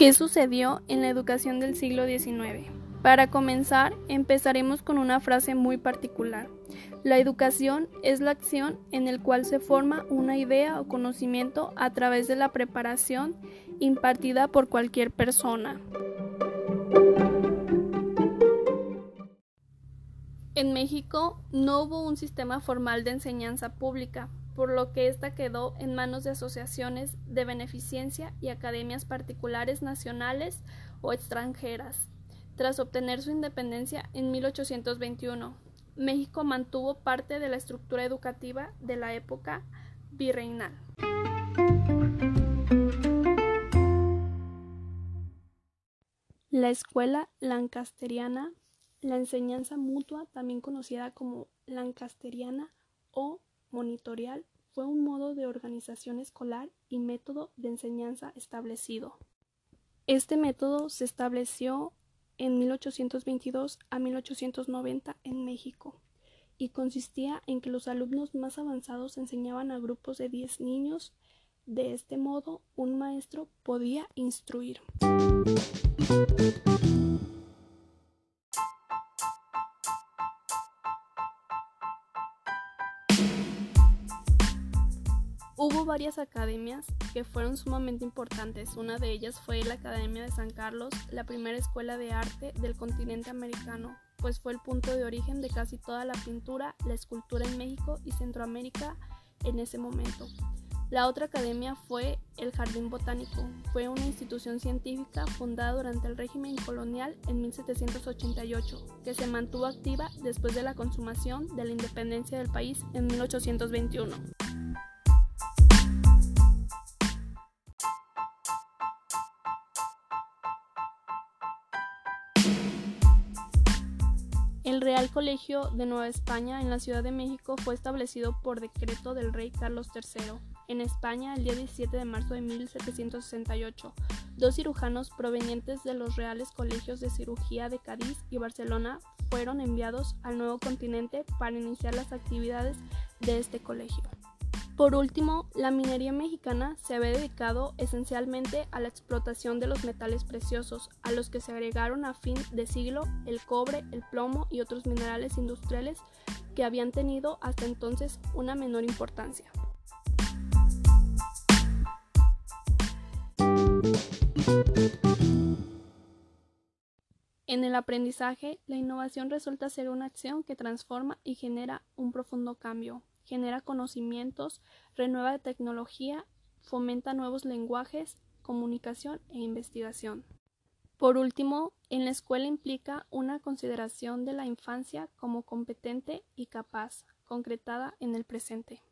¿Qué sucedió en la educación del siglo XIX? Para comenzar, empezaremos con una frase muy particular. La educación es la acción en la cual se forma una idea o conocimiento a través de la preparación impartida por cualquier persona. En México no hubo un sistema formal de enseñanza pública, por lo que ésta quedó en manos de asociaciones de beneficencia y academias particulares nacionales o extranjeras. Tras obtener su independencia en 1821, México mantuvo parte de la estructura educativa de la época virreinal. La escuela lancasteriana, la enseñanza mutua, también conocida como lancasteriana o monitorial, fue un modo de organización escolar y método de enseñanza establecido. Este método se estableció en 1822 a 1890 en México y consistía en que los alumnos más avanzados enseñaban a grupos de 10 niños. De este modo, un maestro podía instruir. Hubo varias academias que fueron sumamente importantes. Una de ellas fue la Academia de San Carlos, la primera escuela de arte del continente americano, pues fue el punto de origen de casi toda la pintura, la escultura en México y Centroamérica en ese momento. La otra academia fue el Jardín Botánico. Fue una institución científica fundada durante el régimen colonial en 1788, que se mantuvo activa después de la consumación de la independencia del país en 1821. El Real Colegio de Nueva España en la Ciudad de México fue establecido por decreto del rey Carlos III en España el día 17 de marzo de 1768. Dos cirujanos provenientes de los Reales Colegios de Cirugía de Cádiz y Barcelona fueron enviados al nuevo continente para iniciar las actividades de este colegio. Por último, la minería mexicana se había dedicado esencialmente a la explotación de los metales preciosos, a los que se agregaron a fin de siglo el cobre, el plomo y otros minerales industriales que habían tenido hasta entonces una menor importancia. En el aprendizaje, la innovación resulta ser una acción que transforma y genera un profundo cambio, genera conocimientos, renueva tecnología, fomenta nuevos lenguajes, comunicación e investigación. Por último, en la escuela implica una consideración de la infancia como competente y capaz, concretada en el presente.